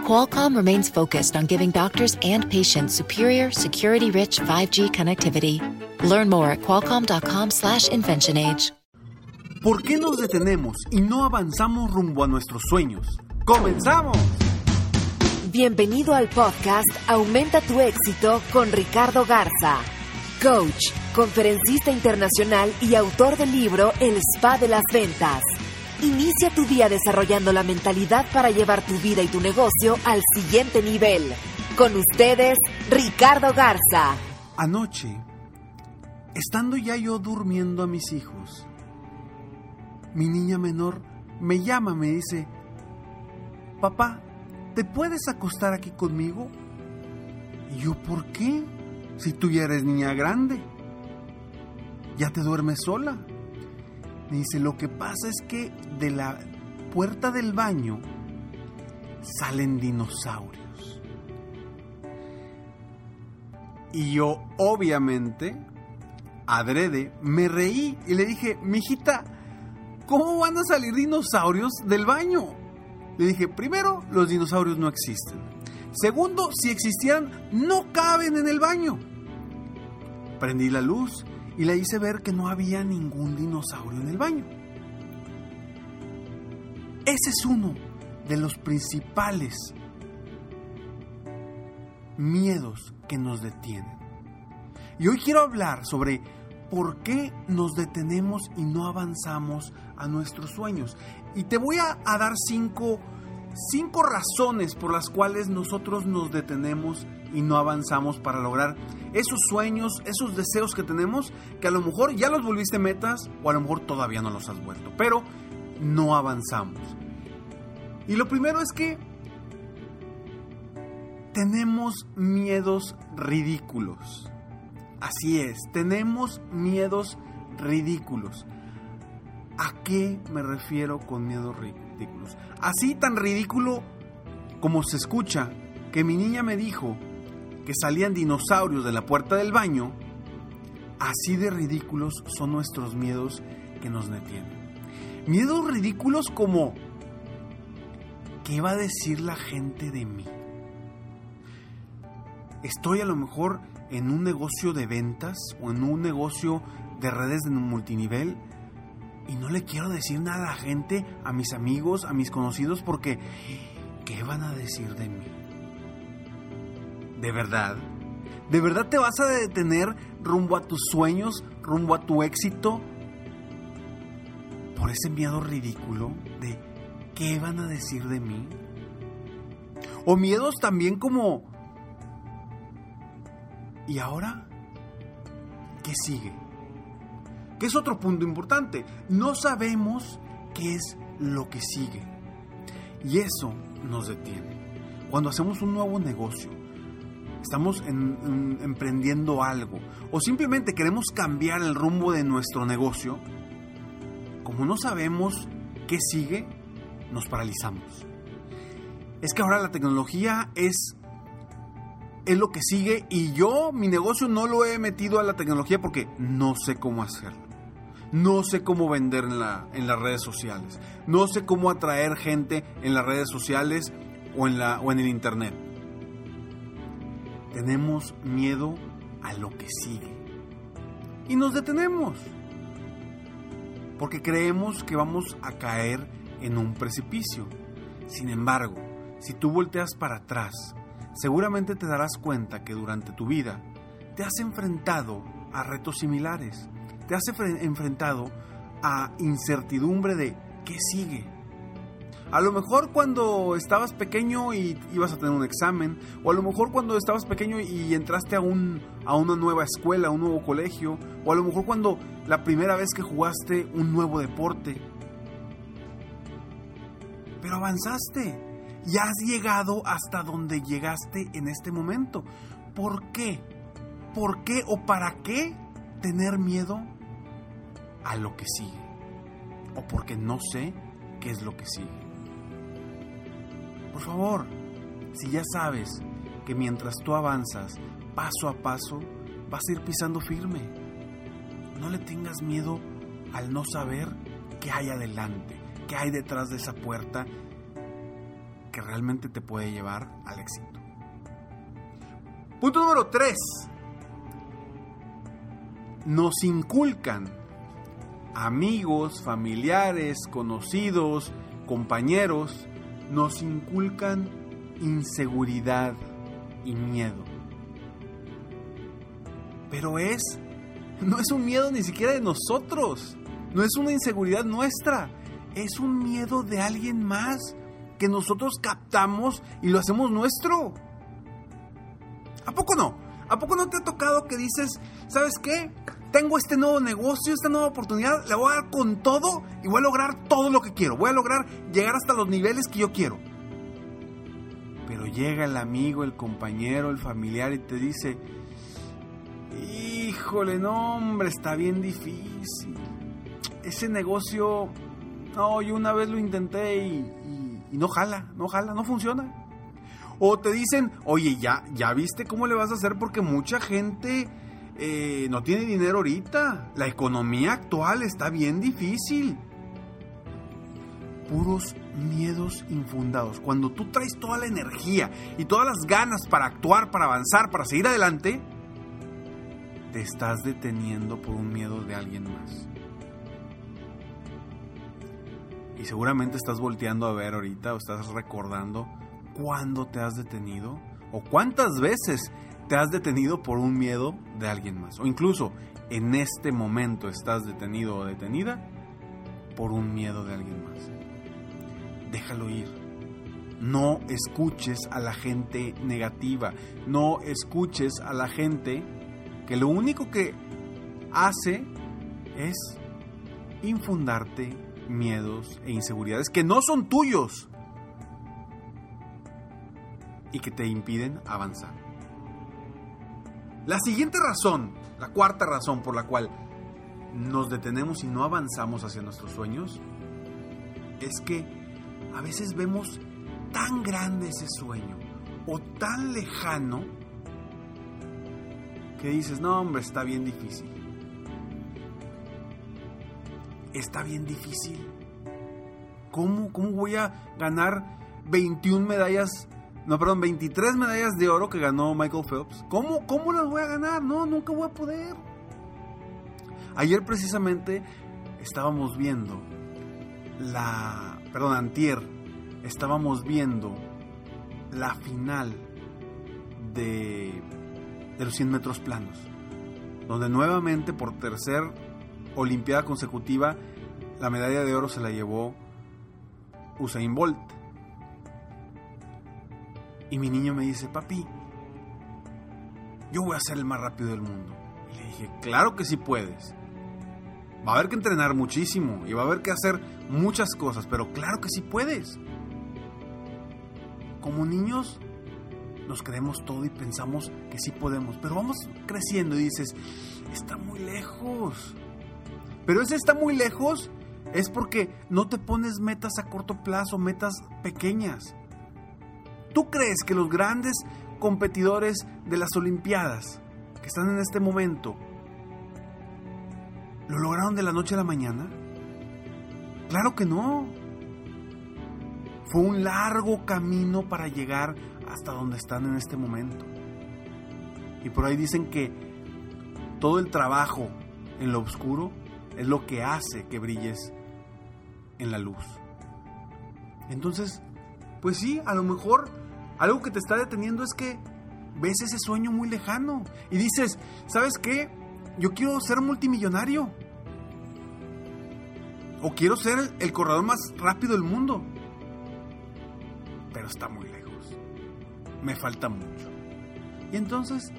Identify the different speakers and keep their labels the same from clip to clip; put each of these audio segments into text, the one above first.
Speaker 1: Qualcomm remains focused on giving doctors and patients superior, security-rich 5G connectivity. Learn more at qualcomm.com/inventionage.
Speaker 2: ¿Por qué nos detenemos y no avanzamos rumbo a nuestros sueños? ¡Comenzamos!
Speaker 3: Bienvenido al podcast Aumenta tu éxito con Ricardo Garza, coach, conferencista internacional y autor del libro El Spa de las Ventas. Inicia tu día desarrollando la mentalidad para llevar tu vida y tu negocio al siguiente nivel. Con ustedes, Ricardo Garza.
Speaker 2: Anoche, estando ya yo durmiendo a mis hijos, mi niña menor me llama, me dice, papá, ¿te puedes acostar aquí conmigo? Y yo, ¿por qué? Si tú ya eres niña grande, ya te duermes sola. Me dice, lo que pasa es que de la puerta del baño salen dinosaurios. Y yo, obviamente, adrede, me reí y le dije, mijita, ¿cómo van a salir dinosaurios del baño? Le dije, primero, los dinosaurios no existen. Segundo, si existieran, no caben en el baño. Prendí la luz y le hice ver que no había ningún dinosaurio en el baño. Ese es uno de los principales miedos que nos detienen. Y hoy quiero hablar sobre por qué nos detenemos y no avanzamos a nuestros sueños. Y te voy a, dar cinco, cinco razones por las cuales nosotros nos detenemos y no avanzamos para lograr esos sueños, esos deseos que tenemos, que a lo mejor ya los volviste metas o a lo mejor todavía no los has vuelto, pero no avanzamos. Y lo primero es que tenemos miedos ridículos. Así es, tenemos miedos ridículos. ¿A qué me refiero con miedos ridículos? Así tan ridículo como se escucha que mi niña me dijo que salían dinosaurios de la puerta del baño, así de ridículos son nuestros miedos que nos detienen. Miedos ridículos como, ¿qué va a decir la gente de mí? Estoy a lo mejor en un negocio de ventas o en un negocio de redes de multinivel y no le quiero decir nada a la gente, a mis amigos, a mis conocidos, porque ¿qué van a decir de mí? ¿De verdad? ¿De verdad te vas a detener rumbo a tus sueños, rumbo a tu éxito? Por ese miedo ridículo de ¿qué van a decir de mí? O miedos también como ¿y ahora? ¿Qué sigue? Que es otro punto importante. No sabemos qué es lo que sigue. Y eso nos detiene. Cuando hacemos un nuevo negocio, estamos en, en, emprendiendo algo o simplemente queremos cambiar el rumbo de nuestro negocio, como no sabemos qué sigue, nos paralizamos. Es que ahora la tecnología es es lo que sigue y yo mi negocio no lo he metido a la tecnología porque no sé cómo hacerlo. No sé cómo vender en, en las redes sociales. No sé cómo atraer gente en las redes sociales o en, la, o en el internet tenemos miedo a lo que sigue. Y nos detenemos. Porque creemos que vamos a caer en un precipicio. Sin embargo, si tú volteas para atrás, seguramente te darás cuenta que durante tu vida te has enfrentado a retos similares. Te has enfrentado a incertidumbre de qué sigue, a lo mejor cuando estabas pequeño y ibas a tener un examen, o a lo mejor cuando estabas pequeño y entraste a, un, a una nueva escuela, a un nuevo colegio, o a lo mejor cuando la primera vez que jugaste un nuevo deporte. Pero avanzaste y has llegado hasta donde llegaste en este momento. ¿Por qué? ¿Por qué o para qué tener miedo a lo que sigue. O porque no sé qué es lo que sigue. Por favor, si ya sabes que mientras tú avanzas paso a paso, vas a ir pisando firme. No le tengas miedo al no saber qué hay adelante, qué hay detrás de esa puerta que realmente te puede llevar al éxito. Punto número 3. Nos inculcan amigos, familiares, conocidos, compañeros, nos inculcan inseguridad y miedo. Pero es, no es un miedo ni siquiera de nosotros, no es una inseguridad nuestra, es un miedo de alguien más que nosotros captamos y lo hacemos nuestro. ¿A poco no? ¿A poco no te ha tocado que dices, ¿sabes qué? Tengo este nuevo negocio, esta nueva oportunidad, le voy a dar con todo y voy a lograr todo lo que quiero. Voy a lograr llegar hasta los niveles que yo quiero. Pero llega el amigo, el compañero, el familiar y te dice, híjole, no hombre, está bien difícil. Ese negocio, no, yo una vez lo intenté y, y no jala, no jala, no funciona. O te dicen, oye, ya, ya viste cómo le vas a hacer porque mucha gente eh, no tiene dinero ahorita. La economía actual está bien difícil. Puros miedos infundados. Cuando tú traes toda la energía y todas las ganas para actuar, para avanzar, para seguir adelante, te estás deteniendo por un miedo de alguien más. Y seguramente estás volteando a ver ahorita o estás recordando cuándo te has detenido o cuántas veces te has detenido por un miedo de alguien más. O incluso en este momento estás detenido o detenida por un miedo de alguien más. Déjalo ir. No escuches a la gente negativa. No escuches a la gente que lo único que hace es infundarte miedos e inseguridades que no son tuyos y que te impiden avanzar. La siguiente razón, la cuarta razón por la cual nos detenemos y no avanzamos hacia nuestros sueños, es que a veces vemos tan grande ese sueño o tan lejano que dices, no hombre, está bien difícil. Está bien difícil. ¿Cómo, cómo voy a ganar 21 medallas no, perdón, 23 medallas de oro que ganó Michael Phelps. ¿Cómo, ¿Cómo las voy a ganar? No, nunca voy a poder. Ayer precisamente estábamos viendo la, perdón, antier, estábamos viendo la final de, de los 100 metros planos, donde nuevamente por tercer Olimpiada consecutiva la medalla de oro se la llevó Usain Bolt. Y mi niño me dice, papi, yo voy a ser el más rápido del mundo. Y le dije, claro que sí puedes. Va a haber que entrenar muchísimo y va a haber que hacer muchas cosas, pero claro que sí puedes. Como niños nos creemos todo y pensamos que sí podemos, pero vamos creciendo y dices, está muy lejos. Pero ese está muy lejos es porque no te pones metas a corto plazo, metas pequeñas. ¿Tú crees que los grandes competidores de las Olimpiadas que están en este momento lo lograron de la noche a la mañana? Claro que no. Fue un largo camino para llegar hasta donde están en este momento. Y por ahí dicen que todo el trabajo en lo oscuro es lo que hace que brilles en la luz. Entonces, pues sí, a lo mejor algo que te está deteniendo es que ves ese sueño muy lejano y dices, ¿sabes qué? Yo quiero ser multimillonario. O quiero ser el corredor más rápido del mundo. Pero está muy lejos. Me falta mucho. Y entonces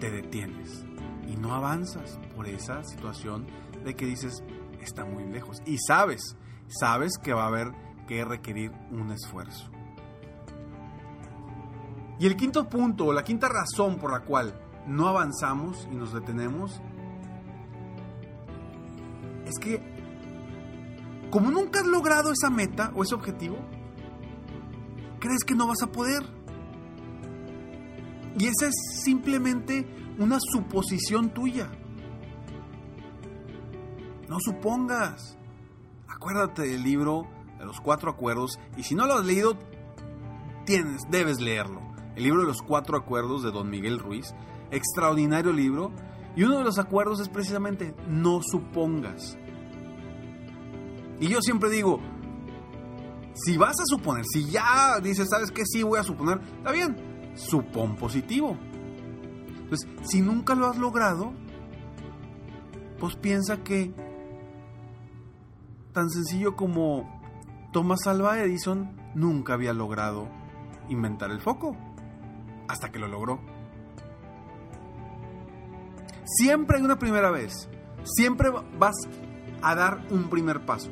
Speaker 2: te detienes y no avanzas por esa situación de que dices, está muy lejos. Y sabes, sabes que va a haber que requerir un esfuerzo. Y el quinto punto, o la quinta razón por la cual no avanzamos y nos detenemos, es que como nunca has logrado esa meta o ese objetivo, crees que no vas a poder. Y esa es simplemente una suposición tuya. No supongas. Acuérdate del libro de los cuatro acuerdos y si no lo has leído, tienes, debes leerlo. El libro de los cuatro acuerdos de Don Miguel Ruiz, extraordinario libro. Y uno de los acuerdos es precisamente no supongas. Y yo siempre digo, si vas a suponer, si ya dices, ¿sabes qué? Sí, voy a suponer, está bien, supón positivo. Entonces, si nunca lo has logrado, pues piensa que tan sencillo como Thomas Alva Edison nunca había logrado inventar el foco, hasta que lo logró. Siempre hay una primera vez, siempre vas a dar un primer paso.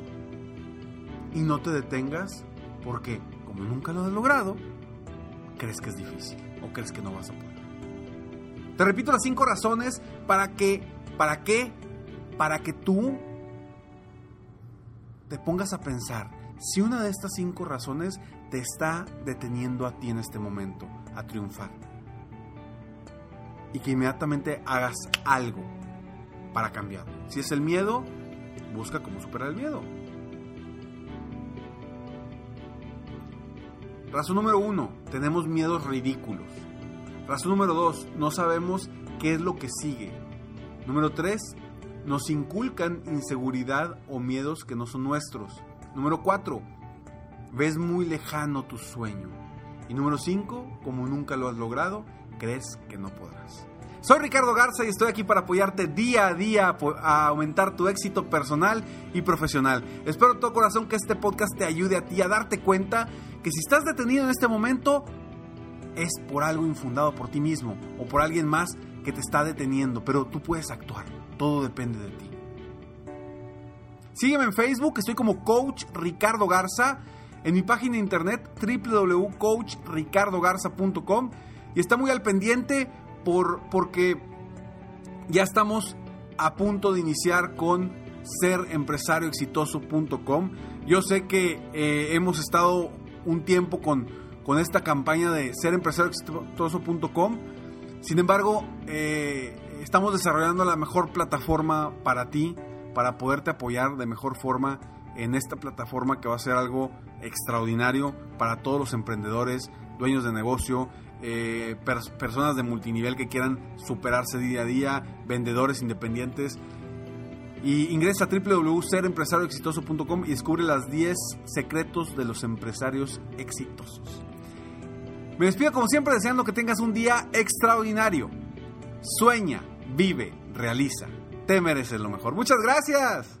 Speaker 2: Y no te detengas porque, como nunca lo has logrado, crees que es difícil o crees que no vas a poder. Te repito las cinco razones para que, para para que tú te pongas a pensar si una de estas cinco razones te está deteniendo a ti en este momento a triunfar. Y que inmediatamente hagas algo para cambiar. Si es el miedo, busca cómo superar el miedo. Razón número uno, tenemos miedos ridículos. Razón número dos, no sabemos qué es lo que sigue. Número tres, nos inculcan inseguridad o miedos que no son nuestros. Número cuatro, ves muy lejano tu sueño. Y número cinco, como nunca lo has logrado, crees que no podrás. Soy Ricardo Garza y estoy aquí para apoyarte día a día a aumentar tu éxito personal y profesional. Espero de todo corazón que este podcast te ayude a ti a darte cuenta que si estás detenido en este momento es por algo infundado por ti mismo o por alguien más que te está deteniendo, pero tú puedes actuar, todo depende de ti. Sígueme en Facebook, estoy como Coach Ricardo Garza, en mi página internet www.coachricardogarza.com y está muy al pendiente por, porque ya estamos a punto de iniciar con serempresarioexitoso.com. Yo sé que eh, hemos estado un tiempo con, con esta campaña de serempresarioexitoso.com. Sin embargo, eh, estamos desarrollando la mejor plataforma para ti, para poderte apoyar de mejor forma en esta plataforma que va a ser algo extraordinario para todos los emprendedores, dueños de negocio, eh, personas de multinivel que quieran superarse día a día, vendedores independientes. Y ingresa a www.serempresarioexitoso.com y descubre las 10 secretos de los empresarios exitosos. Me despido como siempre deseando que tengas un día extraordinario. Sueña, vive, realiza. Te mereces lo mejor. Muchas gracias.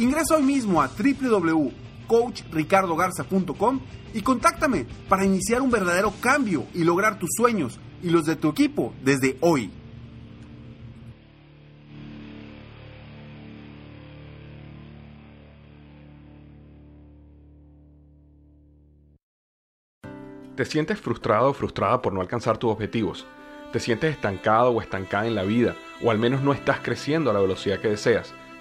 Speaker 2: Ingresa hoy mismo a www.coachricardogarza.com y contáctame para iniciar un verdadero cambio y lograr tus sueños y los de tu equipo desde hoy.
Speaker 4: ¿Te sientes frustrado o frustrada por no alcanzar tus objetivos? ¿Te sientes estancado o estancada en la vida? ¿O al menos no estás creciendo a la velocidad que deseas?